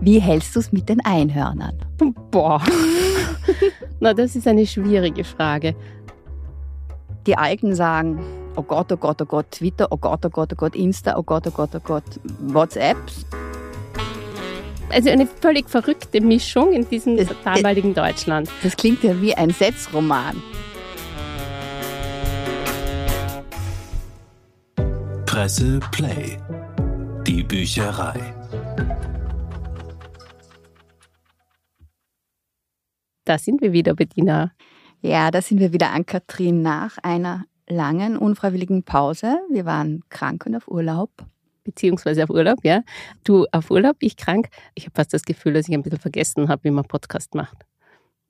Wie hältst du es mit den Einhörnern? Boah. Na, das ist eine schwierige Frage. Die Alten sagen, oh Gott, oh Gott, oh Gott, Twitter, oh Gott, oh Gott, oh Gott, Insta, oh Gott, oh Gott, oh Gott, WhatsApp. Also eine völlig verrückte Mischung in diesem das, damaligen Deutschland. Das klingt ja wie ein Setzroman. Presse Play. Die Bücherei. Da sind wir wieder, Bettina. Ja, da sind wir wieder an Katrin nach einer langen, unfreiwilligen Pause. Wir waren krank und auf Urlaub. Beziehungsweise auf Urlaub, ja. Du auf Urlaub, ich krank. Ich habe fast das Gefühl, dass ich ein bisschen vergessen habe, wie man Podcast macht.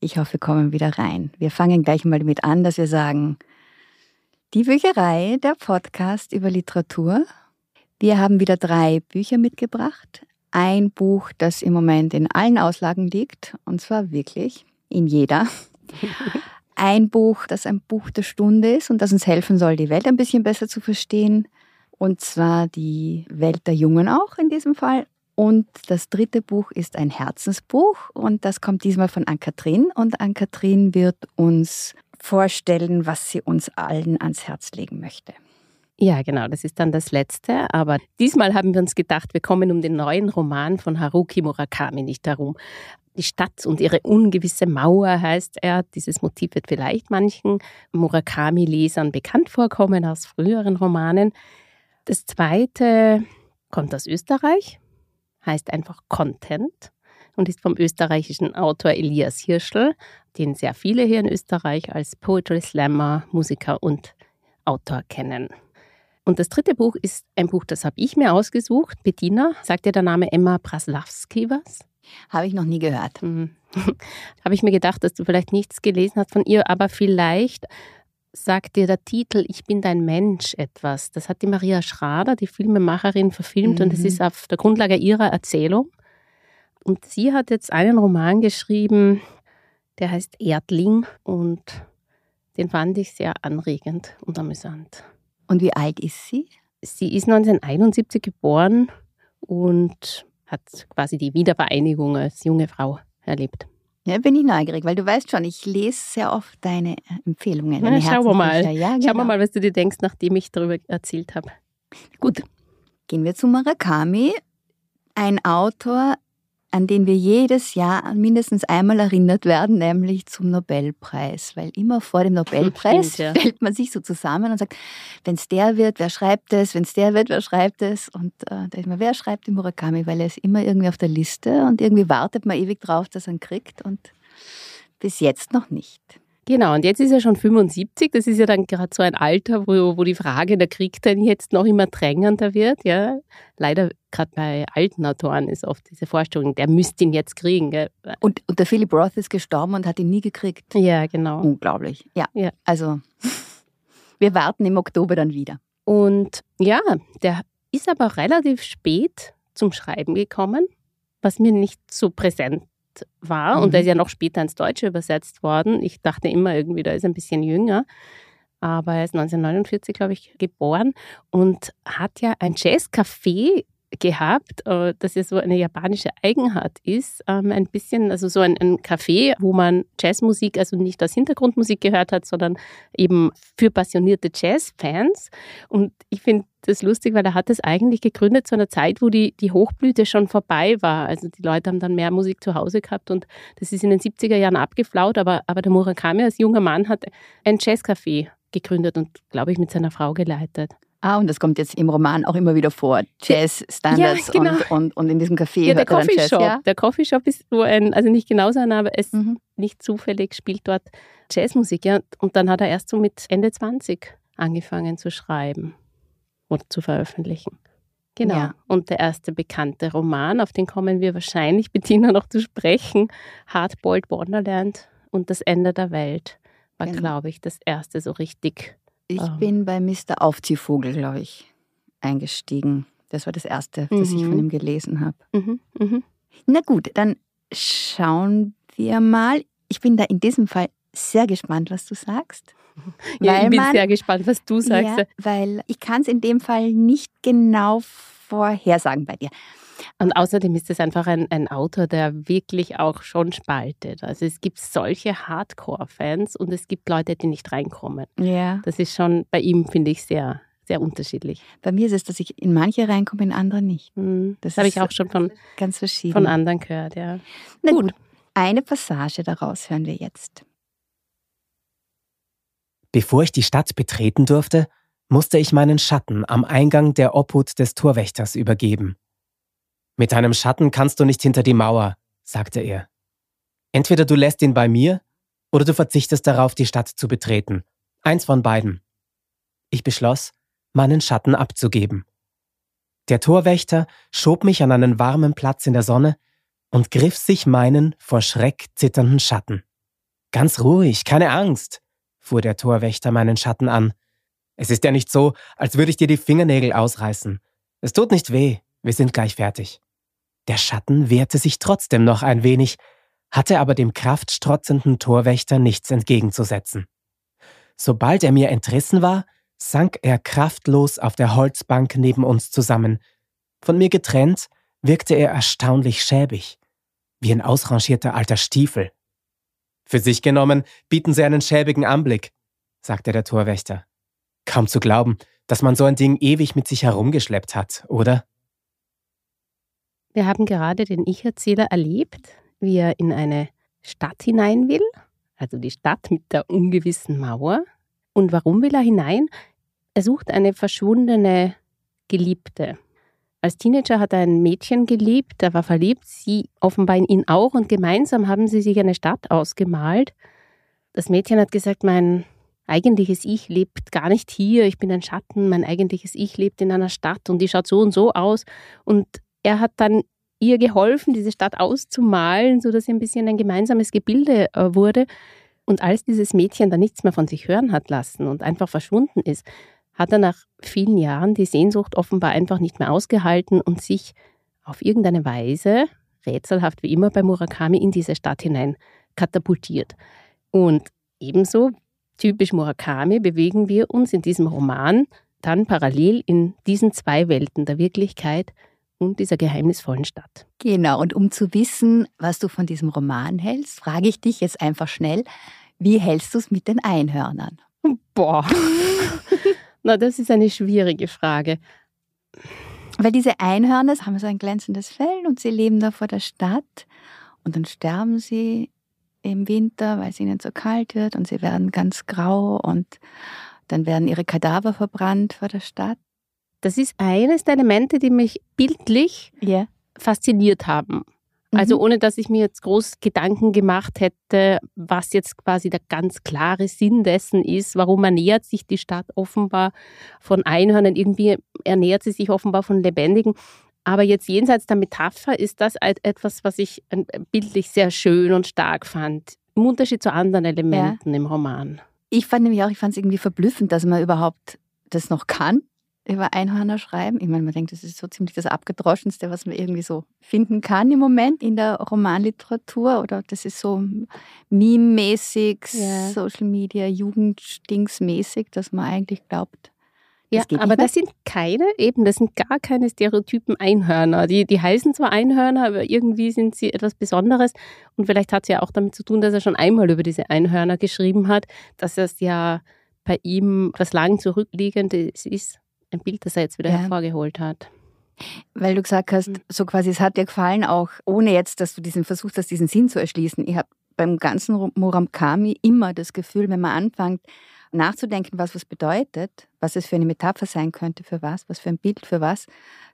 Ich hoffe, wir kommen wieder rein. Wir fangen gleich mal damit an, dass wir sagen, die Bücherei, der Podcast über Literatur. Wir haben wieder drei Bücher mitgebracht. Ein Buch, das im Moment in allen Auslagen liegt, und zwar wirklich in jeder. Ein Buch, das ein Buch der Stunde ist und das uns helfen soll, die Welt ein bisschen besser zu verstehen. Und zwar die Welt der Jungen auch in diesem Fall. Und das dritte Buch ist ein Herzensbuch und das kommt diesmal von Ann-Kathrin. Und Ann-Kathrin wird uns vorstellen, was sie uns allen ans Herz legen möchte. Ja, genau, das ist dann das Letzte. Aber diesmal haben wir uns gedacht, wir kommen um den neuen Roman von Haruki Murakami nicht herum. Die Stadt und ihre ungewisse Mauer heißt er. Dieses Motiv wird vielleicht manchen Murakami-Lesern bekannt vorkommen aus früheren Romanen. Das zweite kommt aus Österreich, heißt einfach Content und ist vom österreichischen Autor Elias Hirschl, den sehr viele hier in Österreich als Poetry Slammer, Musiker und Autor kennen. Und das dritte Buch ist ein Buch, das habe ich mir ausgesucht. Bettina, sagt dir der Name Emma Praslawski was? Habe ich noch nie gehört. Mhm. Habe ich mir gedacht, dass du vielleicht nichts gelesen hast von ihr, aber vielleicht sagt dir der Titel Ich bin dein Mensch etwas. Das hat die Maria Schrader, die Filmemacherin, verfilmt mhm. und es ist auf der Grundlage ihrer Erzählung. Und sie hat jetzt einen Roman geschrieben, der heißt Erdling und den fand ich sehr anregend und amüsant. Und wie alt ist sie? Sie ist 1971 geboren und hat quasi die Wiedervereinigung als junge Frau erlebt. Ja, bin ich neugierig, weil du weißt schon, ich lese sehr oft deine äh, Empfehlungen. Ja, schauen wir mal. Ja, genau. Schauen wir mal, was du dir denkst, nachdem ich darüber erzählt habe. Gut, gehen wir zu Murakami. Ein Autor, an den wir jedes Jahr mindestens einmal erinnert werden, nämlich zum Nobelpreis. Weil immer vor dem Nobelpreis Stimmt, ja. fällt man sich so zusammen und sagt, wenn es der wird, wer schreibt es? Wenn es der wird, wer schreibt es? Und äh, da ist man, wer schreibt die Murakami? Weil er ist immer irgendwie auf der Liste und irgendwie wartet man ewig drauf, dass er ihn kriegt und bis jetzt noch nicht. Genau, und jetzt ist er schon 75. Das ist ja dann gerade so ein Alter, wo, wo die Frage, der Krieg dann jetzt noch immer drängender wird. Ja. Leider gerade bei alten Autoren ist oft diese Vorstellung, der müsste ihn jetzt kriegen. Gell? Und, und der Philip Roth ist gestorben und hat ihn nie gekriegt. Ja, genau. Unglaublich. Ja, ja. also wir warten im Oktober dann wieder. Und ja, der ist aber relativ spät zum Schreiben gekommen, was mir nicht so präsent war. Mhm. Und der ist ja noch später ins Deutsche übersetzt worden. Ich dachte immer irgendwie, da ist ein bisschen jünger. Aber er ist 1949, glaube ich, geboren und hat ja ein Jazzcafé gehabt, äh, das ja so eine japanische Eigenart ist. Ähm, ein bisschen, also so ein, ein Café, wo man Jazzmusik, also nicht als Hintergrundmusik gehört hat, sondern eben für passionierte Jazzfans. Und ich finde das lustig, weil er hat es eigentlich gegründet zu einer Zeit, wo die, die Hochblüte schon vorbei war. Also die Leute haben dann mehr Musik zu Hause gehabt und das ist in den 70er Jahren abgeflaut, aber, aber der Murakami als junger Mann hat ein Jazzcafé gegründet und, glaube ich, mit seiner Frau geleitet. Ah, und das kommt jetzt im Roman auch immer wieder vor. Jazz-Standards ja, genau. und, und, und in diesem Café. Ja, der Coffeeshop. Ja? Der Coffeeshop ist so ein, also nicht genauso ein, aber es mhm. nicht zufällig spielt dort Jazzmusik. Ja? Und dann hat er erst so mit Ende 20 angefangen zu schreiben oder zu veröffentlichen. Genau. Ja. Und der erste bekannte Roman, auf den kommen wir wahrscheinlich, Bettina, noch zu sprechen, Hardboiled Wonderland und das Ende der Welt, war, genau. glaube ich, das erste so richtig ich oh. bin bei Mr. Aufziehvogel, glaube ich, eingestiegen. Das war das erste, das ich von mhm. ihm gelesen habe. Mhm. Mhm. Na gut, dann schauen wir mal. Ich bin da in diesem Fall sehr gespannt, was du sagst. Ja, ich bin man, sehr gespannt, was du sagst. Ja, weil ich kann es in dem Fall nicht genau vorhersagen bei dir. Und außerdem ist es einfach ein, ein Autor, der wirklich auch schon spaltet. Also es gibt solche Hardcore-Fans und es gibt Leute, die nicht reinkommen. Ja. Das ist schon bei ihm, finde ich, sehr, sehr unterschiedlich. Bei mir ist es, dass ich in manche reinkomme, in andere nicht. Mhm. Das Das habe ich auch schon von, Ganz verschieden. von anderen gehört, ja. Na Gut. gut. Eine Passage daraus hören wir jetzt. Bevor ich die Stadt betreten durfte, musste ich meinen Schatten am Eingang der Obhut des Torwächters übergeben. Mit deinem Schatten kannst du nicht hinter die Mauer, sagte er. Entweder du lässt ihn bei mir oder du verzichtest darauf, die Stadt zu betreten. Eins von beiden. Ich beschloss, meinen Schatten abzugeben. Der Torwächter schob mich an einen warmen Platz in der Sonne und griff sich meinen vor Schreck zitternden Schatten. Ganz ruhig, keine Angst, fuhr der Torwächter meinen Schatten an. Es ist ja nicht so, als würde ich dir die Fingernägel ausreißen. Es tut nicht weh, wir sind gleich fertig. Der Schatten wehrte sich trotzdem noch ein wenig, hatte aber dem kraftstrotzenden Torwächter nichts entgegenzusetzen. Sobald er mir entrissen war, sank er kraftlos auf der Holzbank neben uns zusammen. Von mir getrennt wirkte er erstaunlich schäbig, wie ein ausrangierter alter Stiefel. Für sich genommen bieten sie einen schäbigen Anblick, sagte der Torwächter. Kaum zu glauben, dass man so ein Ding ewig mit sich herumgeschleppt hat, oder? Wir haben gerade den Ich-Erzähler erlebt, wie er in eine Stadt hinein will, also die Stadt mit der ungewissen Mauer. Und warum will er hinein? Er sucht eine verschwundene Geliebte. Als Teenager hat er ein Mädchen geliebt, er war verliebt, sie offenbar in ihn auch und gemeinsam haben sie sich eine Stadt ausgemalt. Das Mädchen hat gesagt, mein eigentliches Ich lebt gar nicht hier, ich bin ein Schatten, mein eigentliches Ich lebt in einer Stadt und die schaut so und so aus. Und er hat dann ihr geholfen, diese Stadt auszumalen, sodass sie ein bisschen ein gemeinsames Gebilde äh, wurde. Und als dieses Mädchen dann nichts mehr von sich hören hat lassen und einfach verschwunden ist, hat er nach vielen Jahren die Sehnsucht offenbar einfach nicht mehr ausgehalten und sich auf irgendeine Weise, rätselhaft wie immer bei Murakami, in diese Stadt hinein katapultiert. Und ebenso, typisch Murakami, bewegen wir uns in diesem Roman dann parallel in diesen zwei Welten der Wirklichkeit und dieser geheimnisvollen Stadt. Genau, und um zu wissen, was du von diesem Roman hältst, frage ich dich jetzt einfach schnell, wie hältst du es mit den Einhörnern? Boah. Na, das ist eine schwierige Frage. Weil diese Einhörner haben so ein glänzendes Fell und sie leben da vor der Stadt und dann sterben sie im Winter, weil es ihnen so kalt wird und sie werden ganz grau und dann werden ihre Kadaver verbrannt vor der Stadt. Das ist eines der Elemente, die mich bildlich Ja. fasziniert haben. Also ohne dass ich mir jetzt groß Gedanken gemacht hätte, was jetzt quasi der ganz klare Sinn dessen ist, warum ernährt sich die Stadt offenbar von Einhörnern, irgendwie ernährt sie sich offenbar von Lebendigen. Aber jetzt jenseits der Metapher ist das halt etwas, was ich äh, bildlich sehr schön und stark fand. Im Unterschied zu anderen Elementen im Roman. Ich fand nämlich auch, ich fand es irgendwie verblüffend, dass man überhaupt das noch kann, über Einhörner schreiben. Ich meine, man denkt, das ist so ziemlich das Abgedroschenste, was man irgendwie so finden kann im Moment in der Romanliteratur. Oder das ist so meme-mäßig, Ja. Social Media, Jugendstingsmäßig, dass man eigentlich glaubt, Ja, das aber das sind keine, eben, das sind gar keine Stereotypen Einhörner. Die, die heißen zwar Einhörner, aber irgendwie sind sie etwas Besonderes. Und vielleicht hat es ja auch damit zu tun, dass er schon einmal über diese Einhörner geschrieben hat, dass es ja bei ihm was lang zurückliegendes ist. Ein Bild, das er jetzt wieder Ja. hervorgeholt hat. Weil du gesagt hast, Mhm. so quasi, es hat dir gefallen, auch ohne jetzt, dass du diesen versucht hast, diesen Sinn zu erschließen. Ich habe beim ganzen Murakami immer das Gefühl, wenn man anfängt nachzudenken, was was bedeutet, was es für eine Metapher sein könnte, für was, was für ein Bild, für was,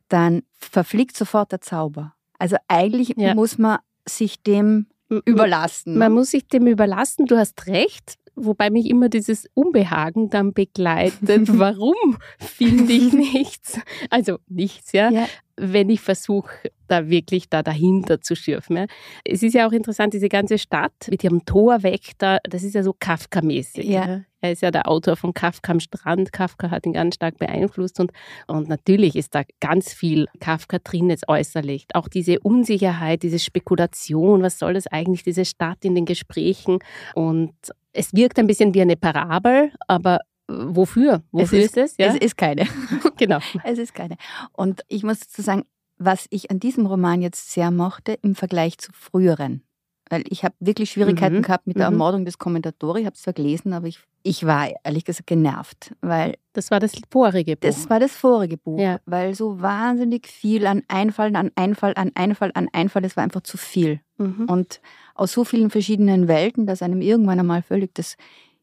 dann verfliegt sofort der Zauber. Also eigentlich Ja. muss man sich dem überlassen. Man muss sich dem überlassen, du hast recht, wobei mich immer dieses Unbehagen dann begleitet. Warum finde ich nichts? Also nichts, ja. Ja. Wenn ich versuche, da wirklich da dahinter zu schürfen. Ja. Es ist ja auch interessant, diese ganze Stadt mit ihrem Torwächter, das ist ja so Kafka-mäßig. Ja. Er ist ja der Autor von Kafka am Strand. Kafka hat ihn ganz stark beeinflusst und, und natürlich ist da ganz viel Kafka drin jetzt äußerlich. Auch diese Unsicherheit, diese Spekulation, was soll das eigentlich, diese Stadt in den Gesprächen und es wirkt ein bisschen wie eine Parabel, aber äh, wofür? Wofür Es ist, es? Ja, Es ist keine. genau. Es ist keine. Und ich muss dazu sagen, was ich an diesem Roman jetzt sehr mochte im Vergleich zu früheren. Weil ich habe wirklich Schwierigkeiten Mhm. gehabt mit der Mhm. Ermordung des Kommentatori. Ich habe es zwar gelesen, aber ich, ich war ehrlich gesagt genervt, weil Das war das vorige Buch. das war das vorige Buch, Ja. weil so wahnsinnig viel an Einfall, an Einfall, an Einfall, an Einfall, das war einfach zu viel. mhm. Und aus so vielen verschiedenen Welten, dass einem irgendwann einmal völlig das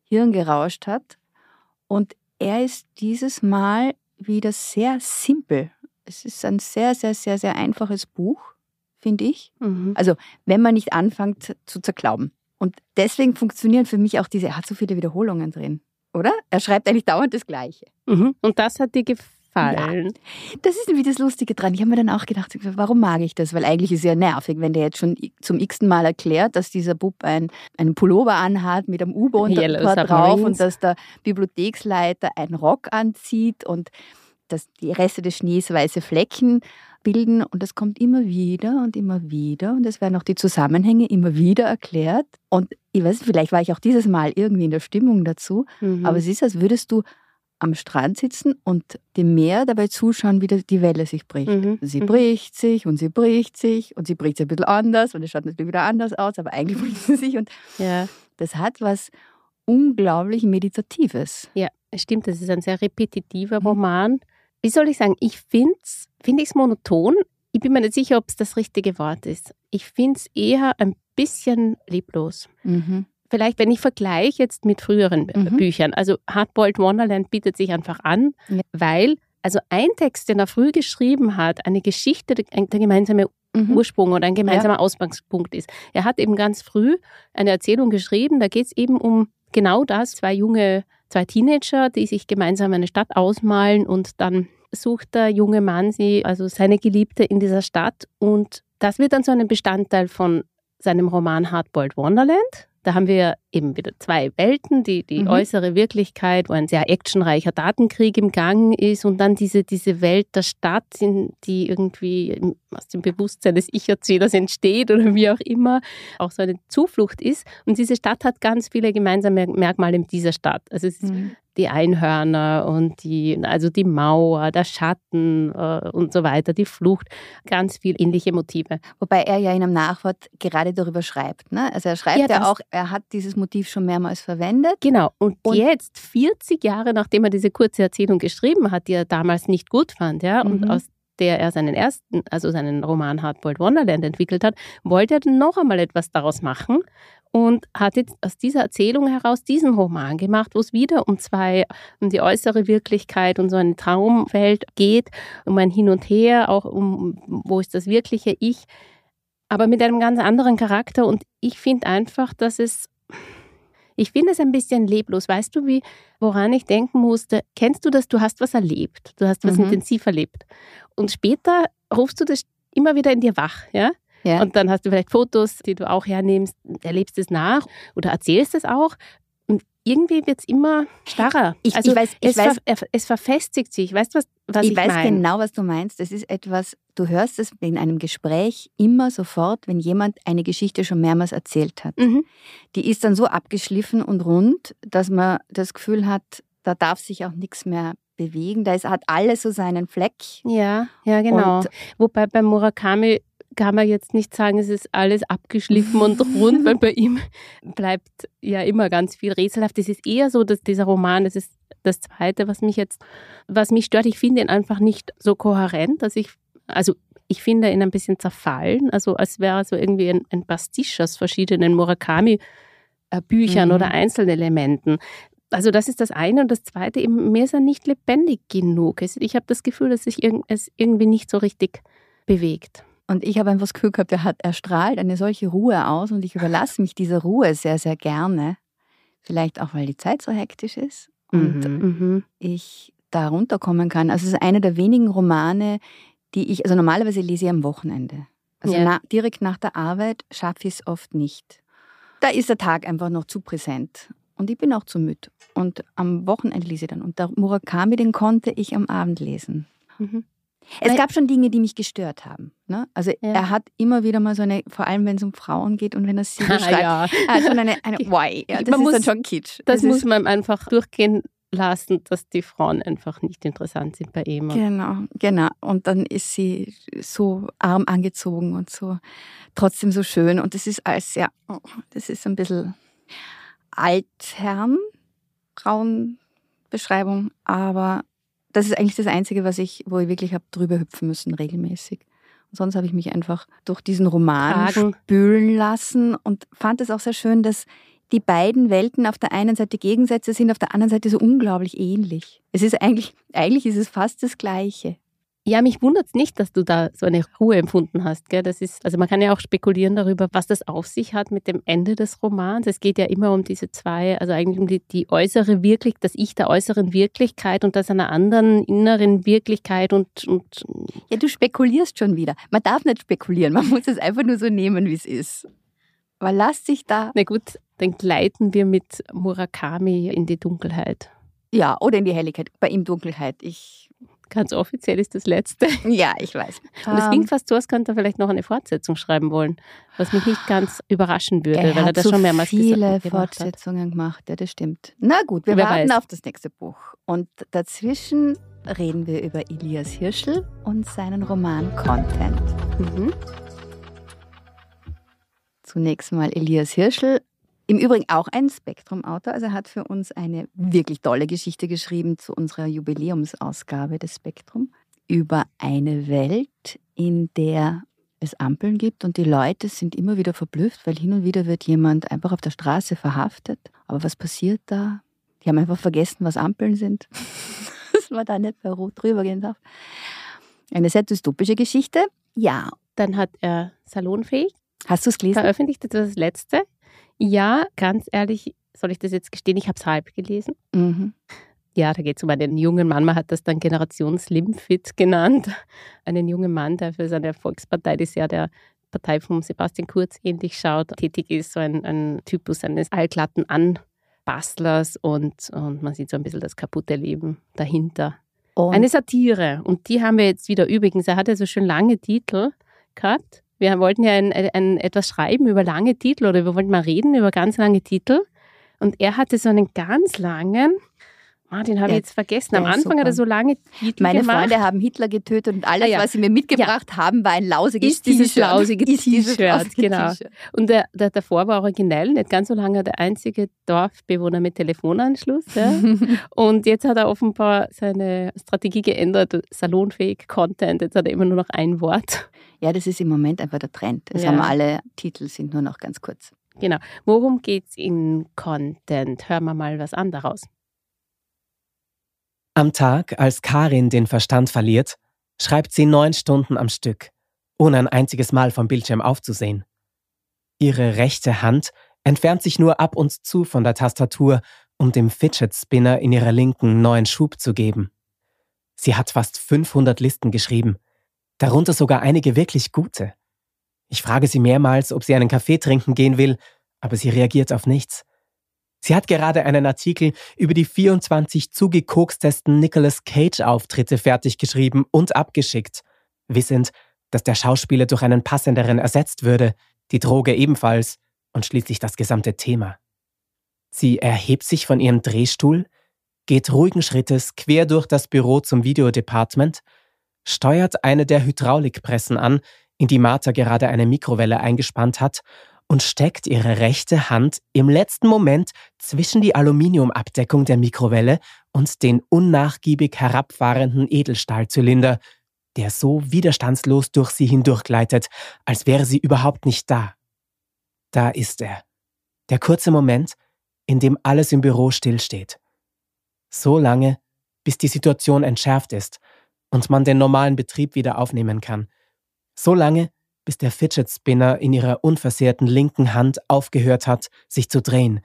Hirn gerauscht hat. Und er ist dieses Mal wieder sehr simpel. Es ist ein sehr, sehr, sehr, sehr einfaches Buch, finde ich. Mhm. Also, wenn man nicht anfängt zu zerglauben. Und deswegen funktionieren für mich auch diese, er hat so viele Wiederholungen drin, oder? Er schreibt eigentlich dauernd das Gleiche. Mhm. Und das hat dir gefallen. Das ist nämlich das Lustige dran. Ich habe mir dann auch gedacht, warum mag ich das? Weil eigentlich ist es ja nervig, wenn der jetzt schon zum x-ten Mal erklärt, dass dieser Bub ein, einen Pullover anhat mit einem U-Boot drauf und dass der Bibliotheksleiter einen Rock anzieht und dass die Reste des Schnees weiße Flecken bilden und das kommt immer wieder und immer wieder und es werden auch die Zusammenhänge immer wieder erklärt und ich weiß, vielleicht war ich auch dieses Mal irgendwie in der Stimmung dazu, Mhm. aber es ist, als würdest du am Strand sitzen und dem Meer dabei zuschauen, wie die Welle sich bricht. Mhm. Sie Mhm. bricht sich und sie bricht sich und sie bricht sich ein bisschen anders und es schaut natürlich wieder anders aus, aber eigentlich bricht sie sich und ja. das hat was unglaublich Meditatives. Ja, es stimmt, das ist ein sehr repetitiver Mhm. Roman. Wie soll ich sagen, ich finde es find ich's monoton. Ich bin mir nicht sicher, ob es das richtige Wort ist. Ich finde es eher ein bisschen leblos. Mhm. Vielleicht, wenn ich vergleiche jetzt mit früheren Mhm. Büchern. Also Hardboiled Wonderland bietet sich einfach an, Ja. weil also ein Text, den er früh geschrieben hat, eine Geschichte, der, der gemeinsame Mhm. Ursprung oder ein gemeinsamer Ausgangspunkt ist. Er hat eben ganz früh eine Erzählung geschrieben, da geht es eben um genau das, zwei junge, zwei Teenager, die sich gemeinsam eine Stadt ausmalen und dann sucht der junge Mann sie, also seine Geliebte in dieser Stadt und das wird dann so ein Bestandteil von seinem Roman Hardboiled Wonderland. Da haben wir eben wieder zwei Welten, die, die Mhm. äußere Wirklichkeit, wo ein sehr actionreicher Datenkrieg im Gang ist und dann diese, diese Welt der Stadt, die irgendwie aus dem Bewusstsein des Ich-Erzählers entsteht oder wie auch immer, auch so eine Zuflucht ist. Und diese Stadt hat ganz viele gemeinsame Merkmale in dieser Stadt. Also es ist Mhm. Die Einhörner und die, also die Mauer, der Schatten äh, und so weiter, die Flucht, ganz viel ähnliche Motive. Wobei er ja in einem Nachwort gerade darüber schreibt. Ne? Also er schreibt Ja, ja, auch, er hat dieses Motiv schon mehrmals verwendet. Genau. Und, Und- jetzt, 40 Jahre nachdem er diese kurze Erzählung geschrieben hat, die er damals nicht gut fand, ja, und Mhm. aus der er seinen ersten, also seinen Roman Hardboiled Wonderland entwickelt hat, wollte er dann noch einmal etwas daraus machen und hat jetzt aus dieser Erzählung heraus diesen Roman gemacht, wo es wieder um zwei, um die äußere Wirklichkeit und so eine Traumwelt geht, um ein Hin und Her, auch um, wo ist das wirkliche Ich, aber mit einem ganz anderen Charakter. Und ich finde einfach, dass es ich finde es ein bisschen leblos. Weißt du, wie, woran ich denken musste? Kennst du das? Du hast was erlebt. Du hast was Mhm. intensiv erlebt. Und später rufst du das immer wieder in dir wach, ja? Ja. Und dann hast du vielleicht Fotos, die du auch hernimmst, erlebst es nach oder erzählst es auch. Irgendwie wird es immer starrer. Ich- also ich weiß- ich es, weiß- ver, es verfestigt sich. Weißt du, was, was ich, ich weiß meine? genau, was du meinst. Das ist etwas, du hörst es in einem Gespräch immer sofort, wenn jemand eine Geschichte schon mehrmals erzählt hat. Mhm. Die ist dann so abgeschliffen und rund, dass man das Gefühl hat, da darf sich auch nichts mehr bewegen. Da ist, hat alles so seinen Fleck. Ja, ja, genau. Und- Wobei bei Murakami kann man jetzt nicht sagen, es ist alles abgeschliffen und rund, weil bei ihm bleibt ja immer ganz viel rätselhaft. Es ist eher so, dass dieser Roman, das ist das Zweite, was mich jetzt, was mich stört, ich finde ihn einfach nicht so kohärent, dass ich, also ich finde ihn ein bisschen zerfallen, also als wäre so irgendwie ein, ein Pastiche aus verschiedenen Murakami-Büchern Mhm. oder Einzelelementen. Also das ist das eine. Und das zweite, eben, mir ist er nicht lebendig genug. Ich habe das Gefühl, dass sich es irgendwie nicht so richtig bewegt. Und ich habe einfach das Gefühl gehabt, er, hat, er strahlt eine solche Ruhe aus und ich überlasse mich dieser Ruhe sehr, sehr gerne. Vielleicht auch, weil die Zeit so hektisch ist und Mhm. ich da runterkommen kann. Also es ist einer der wenigen Romane, die ich, also normalerweise lese ich am Wochenende. Also Ja. na, direkt nach der Arbeit schaffe ich es oft nicht. Da ist der Tag einfach noch zu präsent. Und ich bin auch zu müde. Und am Wochenende lese ich dann. Und der Murakami, den konnte ich am Abend lesen. Mhm. Es gab schon Dinge, die mich gestört haben. Ne? Also Ja. er hat immer wieder mal so eine, vor allem wenn es um Frauen geht und wenn er sie beschreibt, ja. schon eine, eine Why. Ja, das Man ist muss- dann schon Kitsch. Das, muss ist, man einfach durchgehen lassen, dass die Frauen einfach nicht interessant sind bei ihm. Genau, genau. Und dann ist sie so arm angezogen und so trotzdem so schön. Und das ist alles, ja, das ist ein bisschen Altherren, Frauenbeschreibung, aber das ist eigentlich das Einzige, was ich, wo ich wirklich habe drüber hüpfen müssen, regelmäßig. Und sonst habe ich mich einfach durch diesen Roman Tragen. spülen lassen und fand es auch sehr schön, dass die beiden Welten auf der einen Seite Gegensätze sind, auf der anderen Seite so unglaublich ähnlich. Es ist eigentlich, eigentlich ist es fast das Gleiche. Ja, mich wundert es nicht, dass du da so eine Ruhe empfunden hast. Gell? Das ist, also man kann ja auch spekulieren darüber, was das auf sich hat mit dem Ende des Romans. Es geht ja immer um diese zwei, also eigentlich um die, die äußere Wirklichkeit, das Ich der äußeren Wirklichkeit und das einer anderen inneren Wirklichkeit und, und Ja, du spekulierst schon wieder. Man darf nicht spekulieren, man muss es einfach nur so nehmen, wie es ist. Aber lass dich da, na gut, dann gleiten wir mit Murakami in die Dunkelheit. ja, oder in die Helligkeit, bei ihm Dunkelheit. Ich, Ganz offiziell ist das letzte. ja, ich weiß. Und es Ähm, klingt fast so, als könnte er vielleicht noch eine Fortsetzung schreiben wollen, was mich nicht ganz überraschen würde, er weil er das so schon mehrmals viele gesagt, gemacht hat. Fortsetzungen gemacht, ja, das stimmt. Na gut, wir Wer warten weiß. auf das nächste Buch. Und dazwischen reden wir über Elias Hirschel und seinen Roman Content. Mhm. Zunächst mal Elias Hirschel. Im Übrigen auch ein Spektrum-Autor. Also er hat für uns eine wirklich tolle Geschichte geschrieben zu unserer Jubiläumsausgabe des Spektrum über eine Welt, in der es Ampeln gibt und die Leute sind immer wieder verblüfft, weil hin und wieder wird jemand einfach auf der Straße verhaftet. Aber was passiert da? Die haben einfach vergessen, was Ampeln sind. Dass man da nicht bei Rot drüber gehen darf. Eine sehr dystopische Geschichte. Ja, Dann hat er Salonfähig hast du es gelesen? veröffentlicht, das war das letzte. Ja, ganz ehrlich, soll ich das jetzt gestehen, ich habe es halb gelesen. Mhm. Ja, da geht es um einen jungen Mann, man hat das dann Generation Slimfit genannt. Einen jungen Mann, der für seine Volkspartei, die sehr der Partei von Sebastian Kurz ähnlich schaut, tätig ist, so ein, ein Typus eines allglatten Anbastlers und, und man sieht so ein bisschen das kaputte Leben dahinter. Und Eine Satire. Und die haben wir jetzt wieder übrigens. Er hatte so schön lange Titel gehabt. Wir wollten ja ein, ein, etwas schreiben über lange Titel oder wir wollten mal reden über ganz lange Titel. Und er hatte so einen ganz langen, ah, den habe ich jetzt vergessen. Am Anfang hat er super. so lange Titel Meine gemacht. Freunde haben Hitler getötet und alles, Ah ja. was sie mir mitgebracht haben, war ein lausiges dieses T-Shirt. lausige dieses T-Shirt, lausige genau. T-Shirt. Und der, der davor war originell, nicht ganz so lange der einzige Dorfbewohner mit Telefonanschluss. Ja. Und jetzt hat er offenbar seine Strategie geändert, salonfähig Content. Jetzt hat er immer nur noch ein Wort. Ja, das ist im Moment einfach der Trend. Ja. haben alle Titel, sind nur noch ganz kurz. Genau. Worum geht es in Content? Hören wir mal was an daraus. Am Tag, als Karin den Verstand verliert, schreibt sie neun Stunden am Stück, ohne ein einziges Mal vom Bildschirm aufzusehen. Ihre rechte Hand entfernt sich nur ab und zu von der Tastatur, um dem Fidget Spinner in ihrer linken neuen Schub zu geben. Sie hat fast 500 Listen geschrieben, darunter sogar einige wirklich gute. Ich frage sie mehrmals, ob sie einen Kaffee trinken gehen will, aber sie reagiert auf nichts. Sie hat gerade einen Artikel über die 24 zugekokstesten Nicolas Cage-Auftritte fertig geschrieben und abgeschickt, wissend, dass der Schauspieler durch einen passenderen ersetzt würde, die Droge ebenfalls und schließlich das gesamte Thema. Sie erhebt sich von ihrem Drehstuhl, geht ruhigen Schrittes quer durch das Büro zum Videodepartment, steuert eine der Hydraulikpressen an, in die Martha gerade eine Mikrowelle eingespannt hat, und steckt ihre rechte Hand im letzten Moment zwischen die Aluminiumabdeckung der Mikrowelle und den unnachgiebig herabfahrenden Edelstahlzylinder, der so widerstandslos durch sie hindurchgleitet, als wäre sie überhaupt nicht da. Da ist er. Der kurze Moment, in dem alles im Büro stillsteht. So lange, bis die Situation entschärft ist und man den normalen Betrieb wieder aufnehmen kann. So lange, bis der Fidget Spinner in ihrer unversehrten linken Hand aufgehört hat, sich zu drehen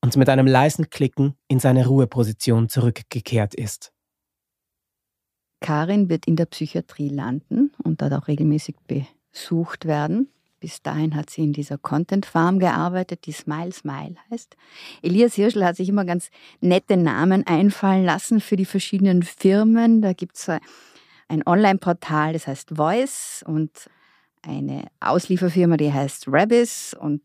und mit einem leisen Klicken in seine Ruheposition zurückgekehrt ist. Karin wird in der Psychiatrie landen und dort auch regelmäßig besucht werden. Bis dahin hat sie in dieser Content Farm gearbeitet, die Smile Smile heißt. Elias Hirschel hat sich immer ganz nette Namen einfallen lassen für die verschiedenen Firmen. Da gibt es ein Online-Portal, das heißt Voice und eine Auslieferfirma, die heißt Rabis und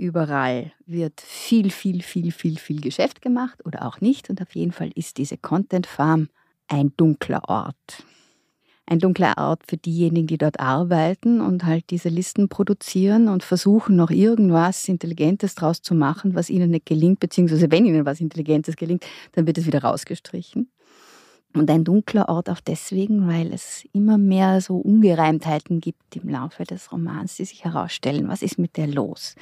Überall wird viel, viel, viel, viel, viel Geschäft gemacht oder auch nicht. Und auf jeden Fall ist diese Content Farm ein dunkler Ort. Ein dunkler Ort für diejenigen, die dort arbeiten und halt diese Listen produzieren und versuchen noch irgendwas Intelligentes draus zu machen, was ihnen nicht gelingt, beziehungsweise wenn ihnen was Intelligentes gelingt, dann wird es wieder rausgestrichen. Und ein dunkler Ort auch deswegen, weil es immer mehr so Ungereimtheiten gibt im Laufe des Romans, die sich herausstellen. Was ist mit der los?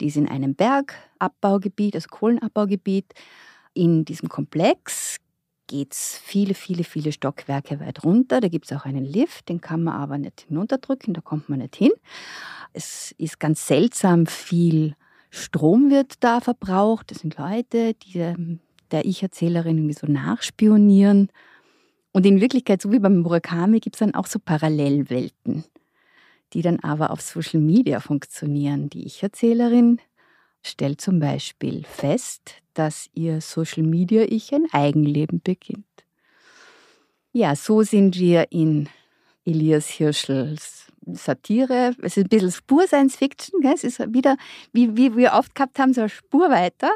Die ist in einem Bergabbaugebiet, also Kohlenabbaugebiet. In diesem Komplex geht es viele, viele, viele Stockwerke weit runter. Da gibt es auch einen Lift, den kann man aber nicht hinunterdrücken, da kommt man nicht hin. Es ist ganz seltsam viel Strom wird da verbraucht. Das sind Leute, die ähm, der Ich-Erzählerin irgendwie so nachspionieren und in Wirklichkeit, so wie beim Murakami, gibt es dann auch so Parallelwelten, die dann aber auf Social Media funktionieren. Die Ich-Erzählerin stellt zum Beispiel fest, dass ihr Social Media-Ich ein Eigenleben beginnt. Ja, so sind wir in Elias Hirschels Satire. Es ist ein bisschen Spur Science Fiction. Es ist wieder, wie, wie wir oft gehabt haben, so eine Spur weiter,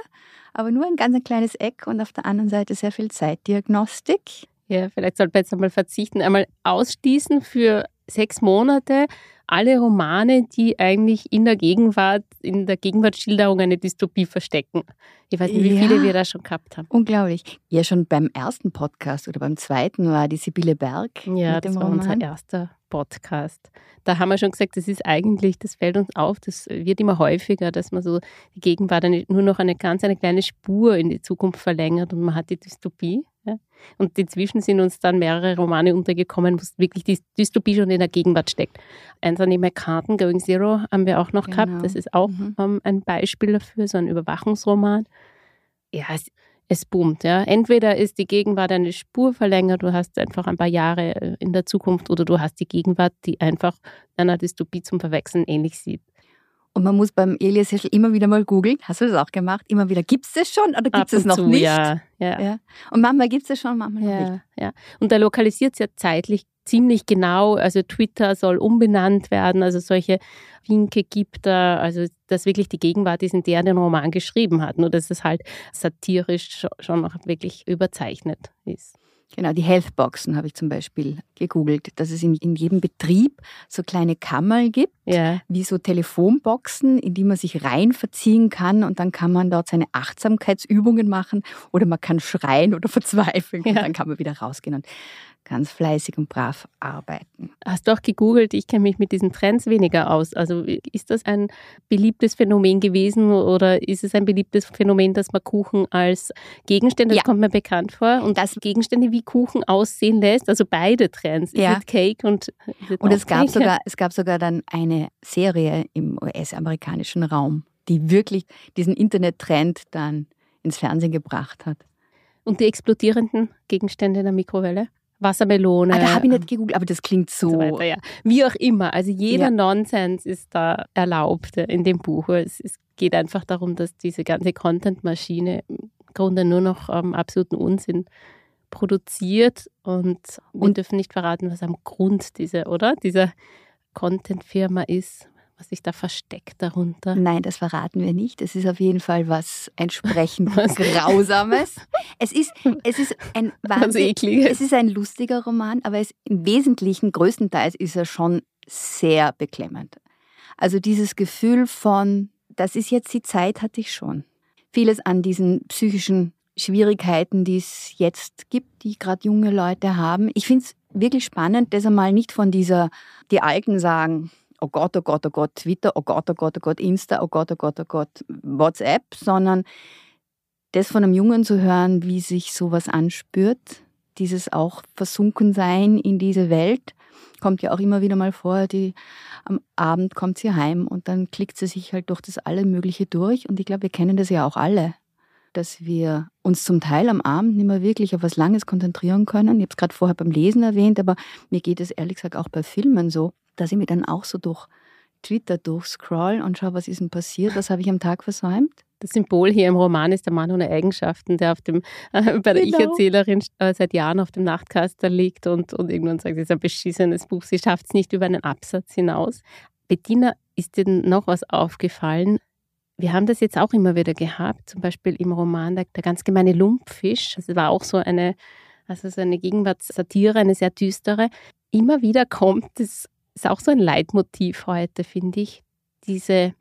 aber nur ein ganz ein kleines Eck und auf der anderen Seite sehr viel Zeitdiagnostik. Ja, vielleicht sollte man jetzt einmal verzichten, einmal ausschließen für sechs Monate alle Romane, die eigentlich in der Gegenwart, in der Gegenwartsschilderung eine Dystopie verstecken. Ich weiß nicht, wie ja, viele wir da schon gehabt haben. Unglaublich. Ja, schon beim ersten Podcast oder beim zweiten war die Sibylle Berg. Ja, das war Roman. unser erster Podcast. Da haben wir schon gesagt, das ist eigentlich, das fällt uns auf, das wird immer häufiger, dass man so die Gegenwart nur noch eine ganz eine kleine Spur in die Zukunft verlängert und man hat die Dystopie. Ja. Und inzwischen sind uns dann mehrere Romane untergekommen, wo wirklich die Dystopie schon in der Gegenwart steckt. Eins an dem Karten, Going Zero, haben wir auch noch genau. gehabt. Das ist auch mhm. um, ähm, ein Beispiel dafür, so ein Überwachungsroman. Ja, es, es boomt. Ja. Entweder ist die Gegenwart eine Spur verlängert, du hast einfach ein paar Jahre äh, in der Zukunft, oder du hast die Gegenwart, die einfach einer Dystopie zum Verwechseln ähnlich sieht. Und man muss beim Elias Heschel immer wieder mal googeln. Hast du das auch gemacht? Immer wieder, gibt es das schon oder gibt es es noch zu, nicht? Ja, ja. ja. Und manchmal gibt es das schon, manchmal ja, nicht. Ja. Und da lokalisiert es ja zeitlich ziemlich genau. Also Twitter soll umbenannt werden. Also solche Winke gibt da. Also dass wirklich die Gegenwart ist, in der er den Roman geschrieben hat. Nur dass es halt satirisch schon noch wirklich überzeichnet ist. Genau, die Healthboxen habe ich zum Beispiel gegoogelt, dass es in, in jedem Betrieb so kleine Kammern gibt, ja. wie so Telefonboxen, in die man sich rein verziehen kann und dann kann man dort seine Achtsamkeitsübungen machen oder man kann schreien oder verzweifeln ja. und dann kann man wieder rausgehen. Und ganz fleißig und brav arbeiten. Hast du auch gegoogelt? Ich kenne mich mit diesen Trends weniger aus. Also ist das ein beliebtes Phänomen gewesen oder ist es ein beliebtes Phänomen, dass man Kuchen als Gegenstände, das kommt mir bekannt vor, und das Gegenstände wie Kuchen aussehen lässt? Also beide Trends. Ja. Cake und Und es gab, sogar, es gab sogar dann eine Serie im US-amerikanischen Raum, die wirklich diesen Internet-Trend dann ins Fernsehen gebracht hat. Und die explodierenden Gegenstände in der Mikrowelle? Wassermelone. Ah, da habe ich nicht gegoogelt, aber das klingt so. so weiter, ja. Wie auch immer. Also jeder ja. Nonsens ist da erlaubt in dem Buch. Es, es geht einfach darum, dass diese ganze Content-Maschine im Grunde nur noch ähm, absoluten Unsinn produziert und wir und dürfen nicht verraten, was am Grund diese, oder? Dieser Content-Firma ist was sich da versteckt darunter? Nein, das verraten wir nicht. Es ist auf jeden Fall was entsprechend was? Grausames. Es ist, es ist ein Wahnsinn, Es ist ein lustiger Roman, aber es im Wesentlichen, größtenteils, ist er schon sehr beklemmend. Also dieses Gefühl von, das ist jetzt die Zeit, hatte ich schon. Vieles an diesen psychischen Schwierigkeiten, die es jetzt gibt, die gerade junge Leute haben. Ich finde es wirklich spannend, das einmal nicht von dieser, die Alten sagen, oh Gott, oh Gott, oh Gott, Twitter, oh Gott, oh Gott, oh Gott, Insta, oh Gott, oh Gott, oh Gott, WhatsApp, sondern das von einem Jungen zu hören, wie sich sowas anspürt, dieses auch versunken sein in diese Welt, kommt ja auch immer wieder mal vor, die am Abend kommt sie heim und dann klickt sie sich halt durch das alle Mögliche durch und ich glaube, wir kennen das ja auch alle, dass wir uns zum Teil am Abend nicht mehr wirklich auf was Langes konzentrieren können. Ich habe es gerade vorher beim Lesen erwähnt, aber mir geht es ehrlich gesagt auch bei Filmen so dass ich mir dann auch so durch Twitter durchscroll und schaue, was ist denn passiert, was habe ich am Tag versäumt. Das Symbol hier im Roman ist der Mann ohne Eigenschaften, der auf dem, äh, bei der genau. Ich-Erzählerin äh, seit Jahren auf dem Nachtkaster liegt und, und irgendwann sagt, es ist ein beschissenes Buch, sie schafft es nicht über einen Absatz hinaus. Bettina, ist dir noch was aufgefallen? wir haben das jetzt auch immer wieder gehabt, zum Beispiel im Roman Der, der ganz gemeine Lumpfisch. Das war auch so eine, also so eine Gegenwartssatire, eine sehr düstere. Immer wieder kommt, das ist auch so ein Leitmotiv heute, finde ich, diese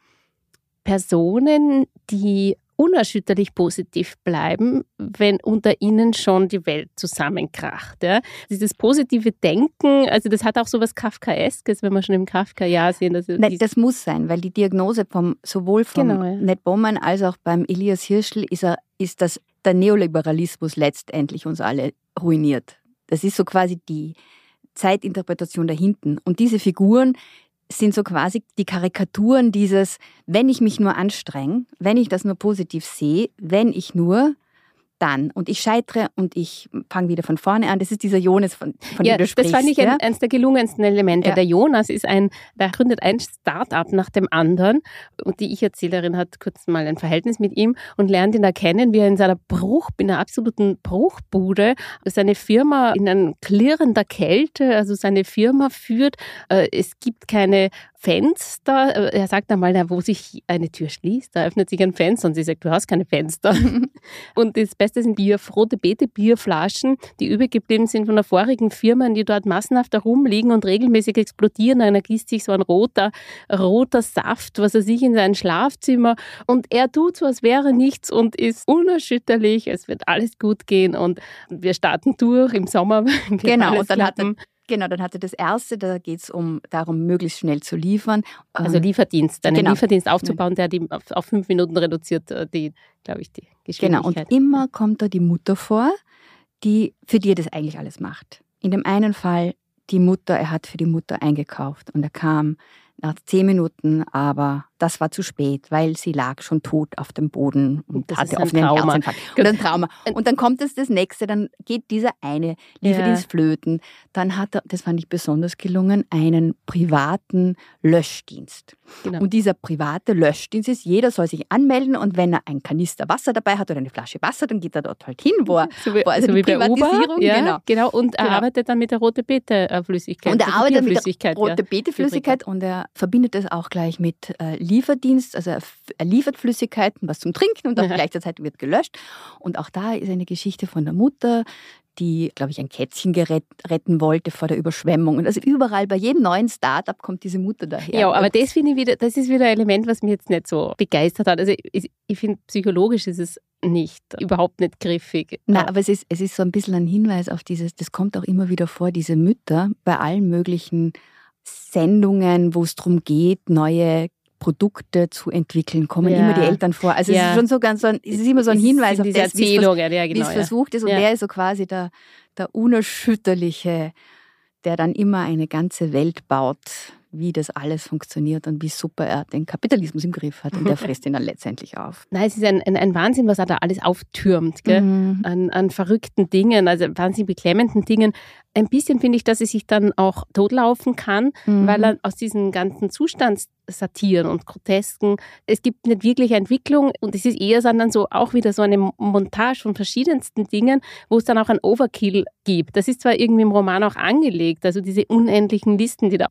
Personen, die unerschütterlich positiv bleiben, wenn unter ihnen schon die Welt zusammenkracht. Ja? Dieses positive Denken, also das hat auch so was Kafkaeskes, wenn wir schon im Kafka-Jahr sehen. Also Nein, das muss sein, weil die Diagnose vom, sowohl von Genau, ja. Ned Bowman als auch beim Elias Hirschl ist, er, ist, dass der Neoliberalismus letztendlich uns alle ruiniert. Das ist so quasi die Zeitinterpretation dahinten. Und diese Figuren sind so quasi die Karikaturen dieses, wenn ich mich nur anstrenge, wenn ich das nur positiv sehe, wenn ich nur dann und ich scheitere und ich fange wieder von vorne an. Das ist dieser Jonas, von, von ja, dem du sprichst. das fand ich ja? ein, eines der gelungensten Elemente. Ja. Der Jonas ist ein, der gründet ein Start-up nach dem anderen und die Ich-Erzählerin hat kurz mal ein Verhältnis mit ihm und lernt ihn erkennen, wie er in seiner Bruch, in einer absoluten Bruchbude seine Firma in ein klirrender Kälte, also seine Firma führt. Äh, Es gibt keine Fenster. Äh, Er sagt einmal, na, wo sich eine Tür schließt, da öffnet sich ein Fenster und sie sagt, du hast keine Fenster. und das Beste sind Bier, rote Beete Bierflaschen, die übrig geblieben sind von der vorigen Firma, die dort massenhaft herumliegen und regelmäßig explodieren. Dann ergießt sich so ein roter, roter Saft, was er sich in sein Schlafzimmer und er tut so, als wäre nichts und ist unerschütterlich. Es wird alles gut gehen und wir starten durch im Sommer. Genau, und dann hat er. Genau, dann hatte das erste, da geht es um darum, möglichst schnell zu liefern. Also Ähm, Lieferdienst, einen genau. Lieferdienst aufzubauen, der die auf, auf fünf Minuten reduziert, äh, die, glaube ich, die Genau, Geschwindigkeit. und immer kommt da die Mutter vor, die für die das eigentlich alles macht. In dem einen Fall die Mutter, er hat für die Mutter eingekauft und er kam nach zehn Minuten, aber das war zu spät, weil sie lag schon tot auf dem Boden und Das hatte offenen Trauma. Herzinfarkt. Und ein Trauma. Und dann kommt es das nächste, dann geht dieser eine Lieferdienst flöten. Dann hat er, das fand ich besonders gelungen, einen privaten Löschdienst. Genau. Und dieser private Löschdienst ist, jeder soll sich anmelden und wenn er ein Kanister Wasser dabei hat oder eine Flasche Wasser, dann geht er dort halt hin, wo er so wie, wo also so die wie bei Uber, Privatisierung, ja, genau. genau. Und er Genau. arbeitet dann mit der rote Beete-Flüssigkeit. Und er arbeitet mit der rote Beeteflüssigkeit und er verbindet es auch gleich mit äh, Lieferdienst. Also er, er liefert Flüssigkeiten, was zum Trinken und auch Ja. gleichzeitig wird gelöscht. Und auch da ist eine Geschichte von der Mutter, die, glaube ich, ein Kätzchen gerett, retten wollte vor der Überschwemmung. Und also überall, bei jedem neuen Start-up kommt diese Mutter daher. Ja, aber das finde ich wieder, das ist wieder ein Element, was mich jetzt nicht so begeistert hat. Also ich, ich finde, psychologisch ist es nicht, überhaupt nicht griffig. Na, aber es ist, es ist so ein bisschen ein Hinweis auf dieses, das kommt auch immer wieder vor, diese Mütter bei allen möglichen Sendungen, wo es darum geht, neue Produkte zu entwickeln, kommen Ja. immer die Eltern vor. Also es Ja. ist schon so ganz so ein, es ist immer so ein Es Hinweis auf diese das, wie es Erzählungen, ja, wie genau. es ja. versucht ist. Und der ist so quasi der, der unerschütterliche, der dann immer eine ganze Welt baut, wie das alles funktioniert und wie super er den Kapitalismus im Griff hat. Und der frisst ihn dann letztendlich auf. Nein, es ist ein, ein, ein Wahnsinn, was er da alles auftürmt. Gell? Mhm. an, an verrückten Dingen, also wahnsinnig beklemmenden Dingen. Ein bisschen finde ich, dass es sich dann auch totlaufen kann, Mhm. weil er aus diesen ganzen Zustandssatiren und Grotesken, es gibt nicht wirklich Entwicklung und es ist eher sondern so auch wieder so eine Montage von verschiedensten Dingen, wo es dann auch ein Overkill gibt. Das ist zwar irgendwie im Roman auch angelegt, also diese unendlichen Listen, die da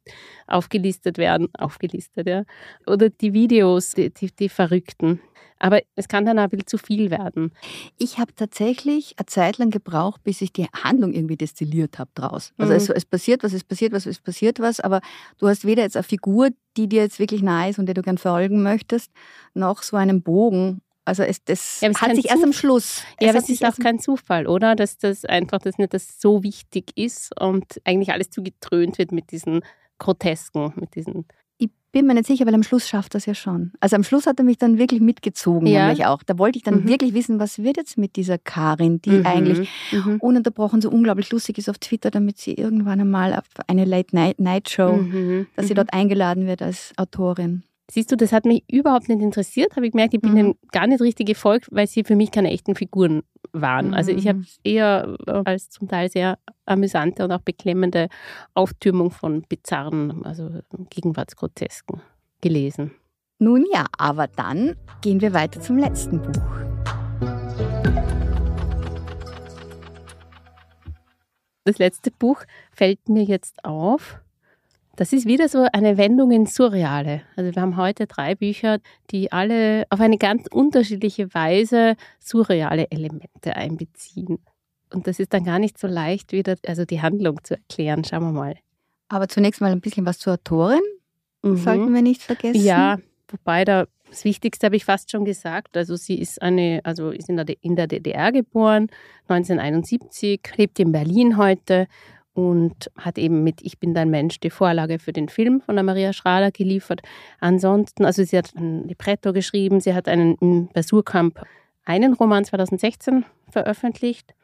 aufgelistet werden, aufgelistet, ja, oder die Videos, die, die, die Verrückten. Aber es kann dann auch ein bisschen zu viel werden. Ich habe tatsächlich eine Zeit lang gebraucht, bis ich die Handlung irgendwie destilliert habe draus. Also Mhm. es, es passiert was, es passiert was, es passiert was, aber du hast weder jetzt eine Figur, die dir jetzt wirklich nahe ist und der du gern folgen möchtest, noch so einen Bogen. Also es, das Ja, aber es hat sich erst am Zuf- Schluss. Ja, aber hat es ist auch kein Zufall, oder? Dass das einfach das nicht das so wichtig ist und eigentlich alles zu getrönt wird mit diesen Grotesken, mit diesen. Bin mir nicht sicher, weil am Schluss schafft das ja schon. Also am Schluss hat er mich dann wirklich mitgezogen, Ja. nämlich auch. Da wollte ich dann Mhm. wirklich wissen, was wird jetzt mit dieser Karin, die Mhm, eigentlich Mhm. ununterbrochen so unglaublich lustig ist auf Twitter, damit sie irgendwann einmal auf eine Late-Night-Show, Mhm. dass sie Mhm. dort eingeladen wird als Autorin. Siehst du, das hat mich überhaupt nicht interessiert, habe ich gemerkt, ich bin Mhm. denen gar nicht richtig gefolgt, weil sie für mich keine echten Figuren waren. Also ich habe Mhm. eher äh, als zum Teil sehr amüsante und auch beklemmende Auftürmung von bizarren, also Gegenwartsgrotesken gelesen. Nun ja, aber dann gehen wir weiter zum letzten Buch. Das letzte Buch fällt mir jetzt auf. Das ist wieder so eine Wendung ins Surreale. Also wir haben heute drei Bücher, die alle auf eine ganz unterschiedliche Weise surreale Elemente einbeziehen. Und das ist dann gar nicht so leicht, wieder also die Handlung zu erklären. Schauen wir mal. Aber zunächst mal ein bisschen was zur Autorin. Mhm. Sollten wir nicht vergessen. Ja, wobei da das Wichtigste habe ich fast schon gesagt. Also sie ist eine, also ist in der, in der DDR geboren, 1971, lebt in Berlin heute und hat eben mit Ich bin dein Mensch die Vorlage für den Film von der Maria Schrader geliefert. Ansonsten, also sie hat ein Libretto geschrieben, sie hat einen bei Surkamp einen Roman 2016 veröffentlicht.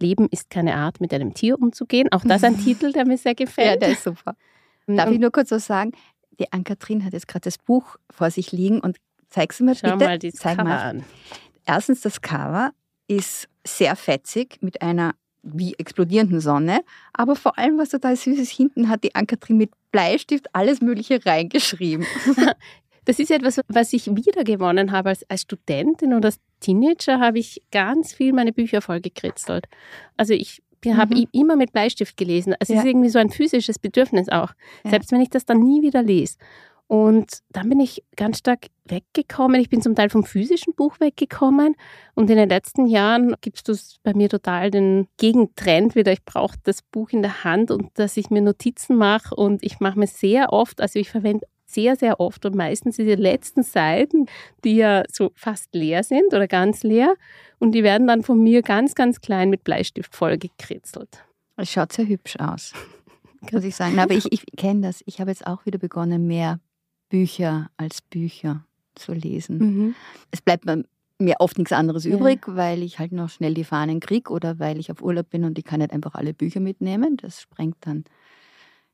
Leben ist keine Art, mit einem Tier umzugehen. Auch das ein Titel, der mir sehr gefällt. Ja, der ist super. Darf ich nur kurz was sagen? Die Ann-Kathrin hat jetzt gerade das Buch vor sich liegen und zeigst du mir Schau bitte. mal das Zeig Cover mal. an. Erstens, das Cover ist sehr fetzig mit einer wie explodierenden Sonne, aber vor allem was total süß ist, hinten hat die Ann-Kathrin mit Bleistift alles Mögliche reingeschrieben. Das ist etwas, was ich wiedergewonnen habe als, als Studentin und als Teenager habe ich ganz viel meine Bücher vollgekritzelt. Also ich habe Mhm. immer mit Bleistift gelesen. Es Ja. ist irgendwie so ein physisches Bedürfnis auch, Ja. selbst wenn ich das dann nie wieder lese. Und dann bin ich ganz stark weggekommen. Ich bin zum Teil vom physischen Buch weggekommen. Und in den letzten Jahren gibt es bei mir total den Gegentrend wieder. Ich brauche das Buch in der Hand und dass ich mir Notizen mache. Und ich mache mir sehr oft, also ich verwende sehr, sehr oft und meistens diese letzten Seiten, die ja so fast leer sind oder ganz leer. Und die werden dann von mir ganz, ganz klein mit Bleistift vollgekritzelt. Es schaut sehr hübsch aus, muss ich sagen. Aber ich, ich kenne das. Ich habe jetzt auch wieder begonnen, mehr Bücher als Bücher zu lesen. Es bleibt mir oft nichts anderes Ja. übrig, weil ich halt noch schnell die Fahnen kriege oder weil ich auf Urlaub bin und ich kann nicht einfach alle Bücher mitnehmen. Das sprengt dann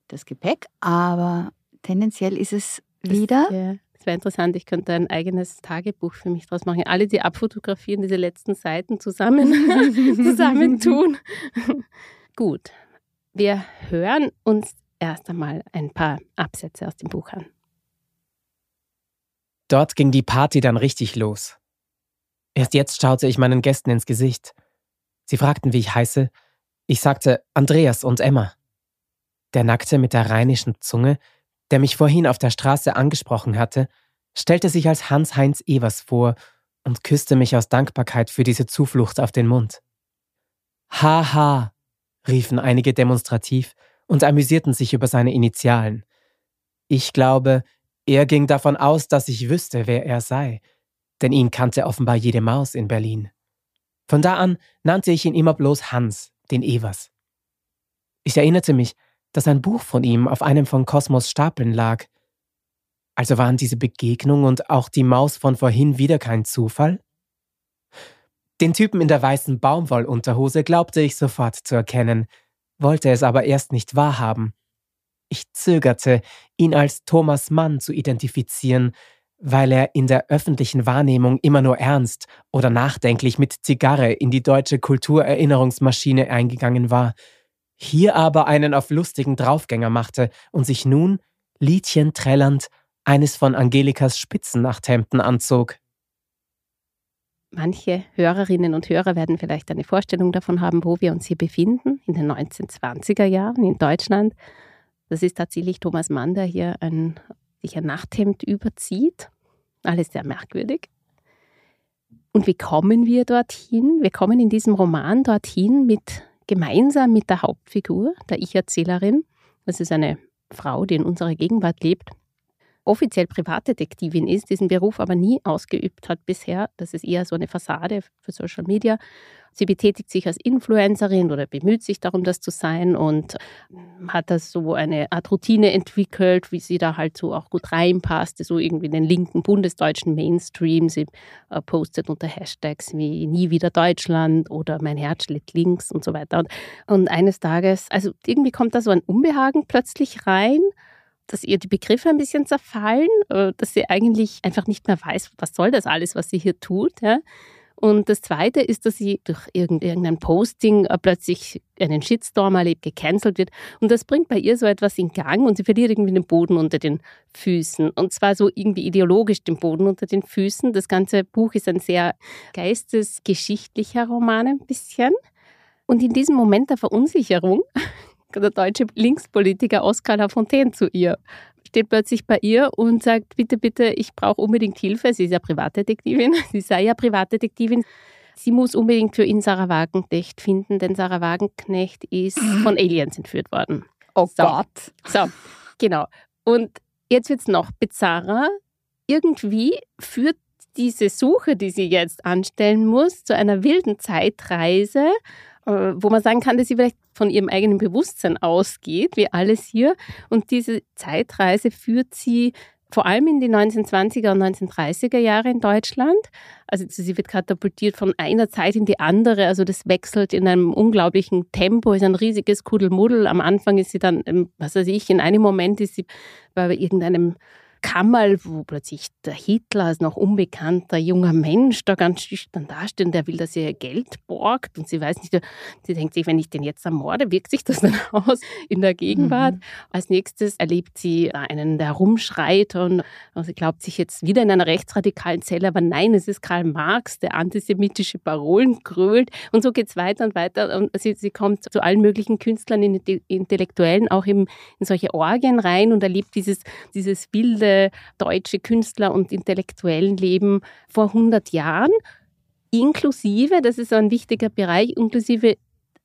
das Gepäck. Aber tendenziell ist es wieder. Ja, das wäre interessant. Ich könnte ein eigenes Tagebuch für mich draus machen. Alle, die abfotografieren, diese letzten Seiten zusammen, zusammentun. Gut. Wir hören uns erst einmal ein paar Absätze aus dem Buch an. Dort ging die Party dann richtig los. Erst jetzt schaute ich meinen Gästen ins Gesicht. Sie fragten, wie ich heiße. Ich sagte Andreas und Emma. Der Nackte mit der rheinischen Zunge, der mich vorhin auf der Straße angesprochen hatte, stellte sich als Hans-Heinz Evers vor und küsste mich aus Dankbarkeit für diese Zuflucht auf den Mund. Haha, riefen einige demonstrativ und amüsierten sich über seine Initialen. Ich glaube, er ging davon aus, dass ich wüsste, wer er sei, denn ihn kannte offenbar jede Maus in Berlin. Von da an nannte ich ihn immer bloß Hans, den Evers. Ich erinnerte mich, dass ein Buch von ihm auf einem von Kosmos Stapeln lag. Also waren diese Begegnung und auch die Maus von vorhin wieder kein Zufall? Den Typen in der weißen Baumwollunterhose glaubte ich sofort zu erkennen, wollte es aber erst nicht wahrhaben. Ich zögerte, ihn als Thomas Mann zu identifizieren, weil er in der öffentlichen Wahrnehmung immer nur ernst oder nachdenklich mit Zigarre in die deutsche Kulturerinnerungsmaschine eingegangen war, hier aber einen auf lustigen Draufgänger machte und sich nun, Liedchen trällernd, eines von Angelikas Spitzennachthemden anzog. Manche Hörerinnen und Hörer werden vielleicht eine Vorstellung davon haben, wo wir uns hier befinden, in den 1920er Jahren in Deutschland. Das ist tatsächlich Thomas Mann, der hier ein, sich ein Nachthemd überzieht. Alles sehr merkwürdig. Und wie kommen wir dorthin? Wir kommen in diesem Roman dorthin mit, gemeinsam mit der Hauptfigur, der Ich-Erzählerin. Das ist eine Frau, die in unserer Gegenwart lebt, offiziell Privatdetektivin ist, diesen Beruf aber nie ausgeübt hat bisher. Das ist eher so eine Fassade für Social Media. Sie betätigt sich als Influencerin oder bemüht sich darum, das zu sein und hat da so eine Art Routine entwickelt, wie sie da halt so auch gut reinpasst, so irgendwie in den linken bundesdeutschen Mainstream. Sie äh, postet unter Hashtags wie Nie wieder Deutschland oder Mein Herz schlägt links und so weiter. Und, und eines Tages, also irgendwie kommt da so ein Unbehagen plötzlich rein dass ihr die Begriffe ein bisschen zerfallen, äh, dass sie eigentlich einfach nicht mehr weiß, was soll das alles, was sie hier tut. Ja? Und das Zweite ist, dass sie durch irgendein Posting äh, plötzlich einen Shitstorm erlebt, gecancelt wird. Und das bringt bei ihr so etwas in Gang und sie verliert irgendwie den Boden unter den Füßen. Und zwar so irgendwie ideologisch den Boden unter den Füßen. Das ganze Buch ist ein sehr geistesgeschichtlicher Roman ein bisschen. Und in diesem Moment der Verunsicherung der deutsche Linkspolitiker Oskar Lafontaine zu ihr. Steht plötzlich bei ihr und sagt, bitte, bitte, ich brauche unbedingt Hilfe. Sie ist ja Privatdetektivin. Sie sei ja Privatdetektivin. Sie muss unbedingt für ihn Sarah Wagenknecht finden, denn Sarah Wagenknecht ist von Aliens entführt worden. Oh So. Gott. So, genau. Und jetzt wird es noch bizarrer. Irgendwie führt diese Suche, die sie jetzt anstellen muss, zu einer wilden Zeitreise, äh, wo man sagen kann, dass sie vielleicht von ihrem eigenen Bewusstsein ausgeht, wie alles hier. Und diese Zeitreise führt sie vor allem in die 1920er und 1930er Jahre in Deutschland. Also sie wird katapultiert von einer Zeit in die andere. Also das wechselt in einem unglaublichen Tempo, ist ein riesiges Kuddelmuddel. Am Anfang ist sie dann, ähm, was weiß ich, in einem Moment ist sie bei irgendeinem Kammerl, wo plötzlich der Hitler als noch unbekannter junger Mensch da ganz schüchtern dasteht und der will, dass ihr Geld borgt und sie weiß nicht, sie denkt sich, wenn ich den jetzt ermorde, wirkt sich das dann aus in der Gegenwart. Mhm. Als nächstes erlebt sie einen, der rumschreit und sie glaubt sich jetzt wieder in einer rechtsradikalen Zelle, aber nein, es ist Karl Marx, der antisemitische Parolen grölt und so geht es weiter und weiter und sie, sie kommt zu allen möglichen Künstlern, Intellektuellen auch eben in solche Orgien rein und erlebt dieses, dieses wilde deutsche Künstler- und intellektuellen Leben vor 100 Jahren, inklusive, das ist ein wichtiger Bereich, inklusive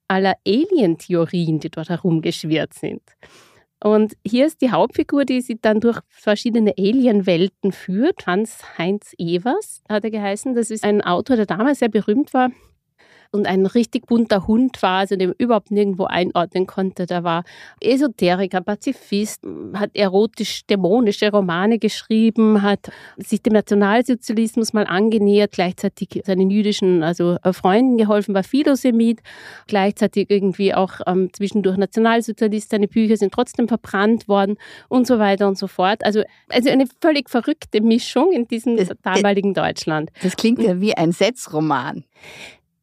aller Alien-Theorien, die dort herumgeschwirrt sind. Und hier ist die Hauptfigur, die sie dann durch verschiedene Alien-Welten führt. Hans-Heinz Evers hat er geheißen. Das ist ein Autor, der damals sehr berühmt war und ein richtig bunter Hund war, also den man überhaupt nirgendwo einordnen konnte. Der war Esoteriker, Pazifist, hat erotisch-dämonische Romane geschrieben, hat sich dem Nationalsozialismus mal angenähert, gleichzeitig seinen jüdischen also Freunden geholfen, war Philosemit, gleichzeitig irgendwie auch ähm, zwischendurch Nationalsozialist, seine Bücher sind trotzdem verbrannt worden und so weiter und so fort. Also, also eine völlig verrückte Mischung in diesem Das- damaligen Deutschland. Das klingt ja wie ein Setzroman.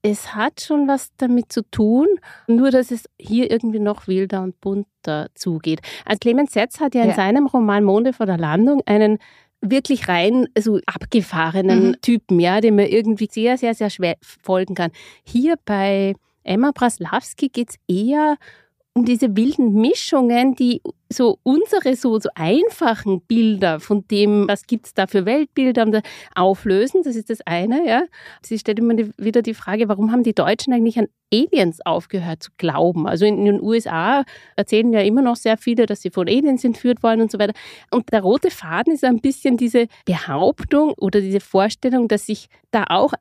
Es hat schon was damit zu tun, nur dass es hier irgendwie noch wilder und bunter zugeht. Also Clemens Setz hat ja in Ja. seinem Roman Monde vor der Landung einen wirklich rein so abgefahrenen Mhm. Typen, ja, dem man irgendwie sehr, sehr, sehr schwer folgen kann. Hier bei Emma Praslawski geht es eher um diese wilden Mischungen, die so unsere so, so einfachen Bilder von dem, was gibt es da für Weltbilder, auflösen. Das ist das eine, ja. Sie stellt immer wieder die Frage, warum haben die Deutschen eigentlich an Aliens aufgehört zu glauben? Also in, in den USA erzählen ja immer noch sehr viele, dass sie von Aliens entführt worden und so weiter. Und der rote Faden ist ein bisschen diese Behauptung oder diese Vorstellung, dass sich da auch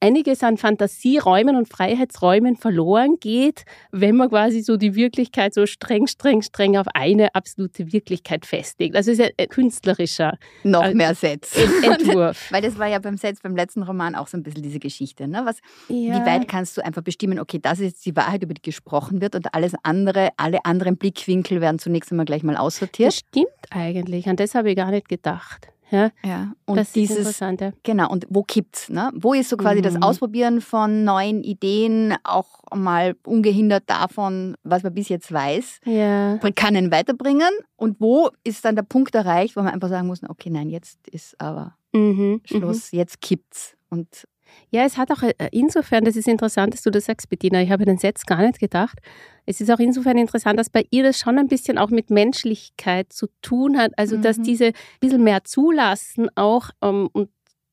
einiges an Fantasieräumen und Freiheitsräumen verloren geht, wenn man quasi so die Wirklichkeit so streng, streng, streng auf eine absolute Wirklichkeit festlegt. Also es ist ein künstlerischer Noch Also, mehr Setz. Entwurf. Weil das war ja beim Setz, beim letzten Roman auch so ein bisschen diese Geschichte. Ne? Was, Ja. Wie weit kannst du einfach bestimmen, okay, das ist jetzt die Wahrheit, über die gesprochen wird und alles andere, alle anderen Blickwinkel werden zunächst einmal gleich mal Das aussortiert. stimmt eigentlich. An das habe ich gar nicht gedacht. Ja, Ja. Und das ist dieses, interessant. Ja. genau, und wo kippt's? Ne? Wo ist so quasi das Mhm. Ausprobieren von neuen Ideen auch mal ungehindert davon, was man bis jetzt weiß? Ja. kann ihn weiterbringen und wo ist dann der Punkt erreicht, wo man einfach sagen muss, okay, nein, jetzt ist aber Mhm. Mhm. Schluss, jetzt kippt's. Und Ja, es hat auch äh, insofern, das ist interessant, dass du das sagst, Bettina. Ich habe den Satz gar nicht gedacht. Es ist auch insofern interessant, dass bei ihr das schon ein bisschen auch mit Menschlichkeit zu tun hat. Also, dass Mhm. diese ein bisschen mehr zulassen auch ähm, und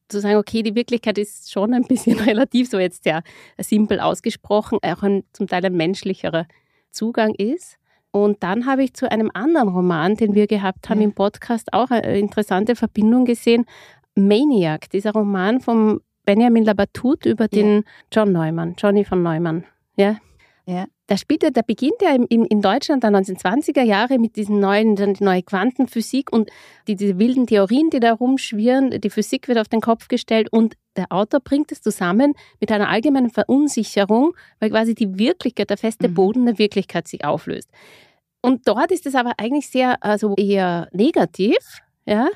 zu sagen, okay, die Wirklichkeit ist schon ein bisschen relativ, so jetzt sehr simpel ausgesprochen, auch ein zum Teil ein menschlicherer Zugang ist. Und dann habe ich zu einem anderen Roman, den wir gehabt haben Ja. im Podcast, auch eine interessante Verbindung gesehen. Maniac, dieser Roman vom Benjamin Labatut über den John Neumann, Johnny von Neumann. Ja. Ja. Da spielt er, da beginnt er in, in Deutschland der 1920er Jahre mit diesen neuen, dann die neue Quantenphysik und die, diese wilden Theorien, die da rumschwirren. Die Physik wird auf den Kopf gestellt und der Autor bringt es zusammen mit einer allgemeinen Verunsicherung, weil quasi die Wirklichkeit, der feste Mhm. Boden der Wirklichkeit sich auflöst. Und dort ist es aber eigentlich sehr, also eher negativ, ja,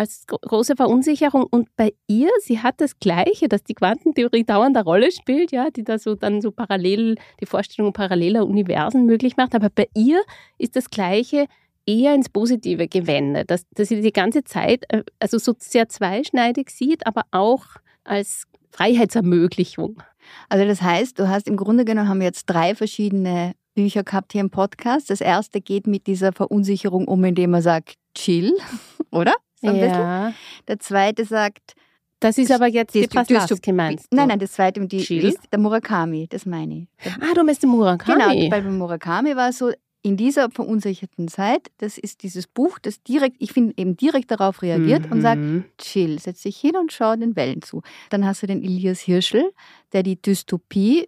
als gro- große Verunsicherung. Und bei ihr, sie hat das Gleiche, dass die Quantentheorie dauernd eine Rolle spielt, ja, die da so dann so parallel, die Vorstellung paralleler Universen möglich macht. Aber bei ihr ist das Gleiche eher ins Positive gewendet, dass, dass sie die ganze Zeit äh, also so sehr zweischneidig sieht, aber auch als Freiheitsermöglichung. also das heißt, du hast im Grunde genommen haben wir jetzt drei verschiedene Bücher gehabt hier im Podcast. Das erste geht mit dieser Verunsicherung um, indem er sagt, chill, oder? So ein ja. bisschen. Der zweite sagt, Das ist aber jetzt die Paslaski, meinst du? nein, nein, das zweite, die, Chill? ist der Murakami, das meine ich. Ah, du meinst den Murakami. Genau, bei Murakami war es so, in dieser verunsicherten Zeit, das ist dieses Buch, das direkt, ich finde, eben direkt darauf reagiert und sagt, Mhm. chill, setz dich hin und schau den Wellen zu. Dann hast du den Elias Hirschel, der die Dystopie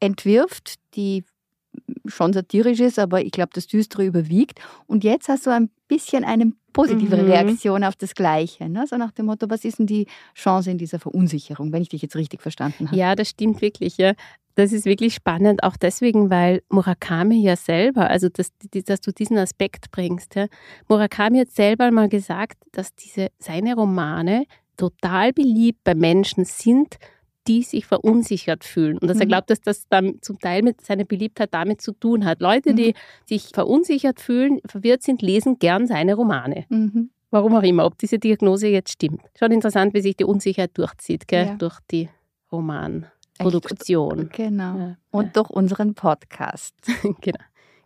entwirft, die schon satirisch ist, aber ich glaube, das Düstere überwiegt. Und jetzt hast du ein bisschen eine positive Mhm. Reaktion auf das Gleiche. Ne? So nach dem Motto, was ist denn die Chance in dieser Verunsicherung, wenn ich dich jetzt richtig verstanden habe? Ja, das stimmt wirklich. Ja. Das ist wirklich spannend, auch deswegen, weil Murakami ja selber, also dass, dass du diesen Aspekt bringst. Ja. Murakami hat selber mal gesagt, dass diese, seine Romane total beliebt bei Menschen sind, die sich verunsichert fühlen. Und dass er Mhm. glaubt, dass das dann zum Teil mit seiner Beliebtheit damit zu tun hat. Leute, die sich verunsichert fühlen, verwirrt sind, lesen gern seine Romane. Mhm. Warum auch immer, ob diese Diagnose jetzt stimmt. Schon interessant, wie sich die Unsicherheit durchzieht, gell? Ja. durch die Romanproduktion. Genau. Ja, Und durch unseren Podcast. genau.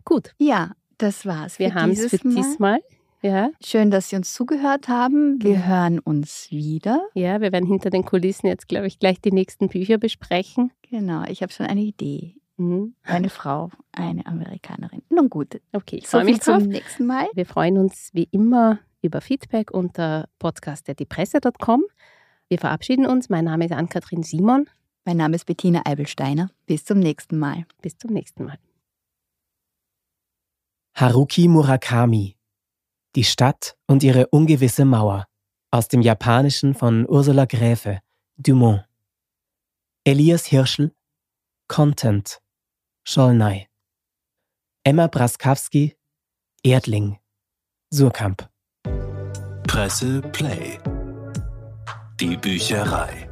Gut, Ja, das war's. wir haben es für Mal. diesmal. Ja, Schön, dass Sie uns zugehört haben. Wir Ja. hören uns wieder. ja, wir werden hinter den Kulissen jetzt, glaube ich, gleich die nächsten Bücher besprechen. Genau, ich habe schon eine Idee. Mhm. Eine Frau, eine Amerikanerin. Nun gut, Okay, ich so freue viel mich drauf. zum nächsten Mal. Wir freuen uns wie immer über Feedback unter podcast.diepresse.com. Wir verabschieden uns. Mein Name ist Ann-Kathrin Simon. Mein Name ist Bettina Eibelsteiner. Bis zum nächsten Mal. Bis zum nächsten Mal. Haruki Murakami Die Stadt und ihre ungewisse Mauer aus dem Japanischen von Ursula Gräfe Dumont Elias Hirschel Content Scholnay Emma Braskowski Erdling Surkamp Presse Play. Die Bücherei.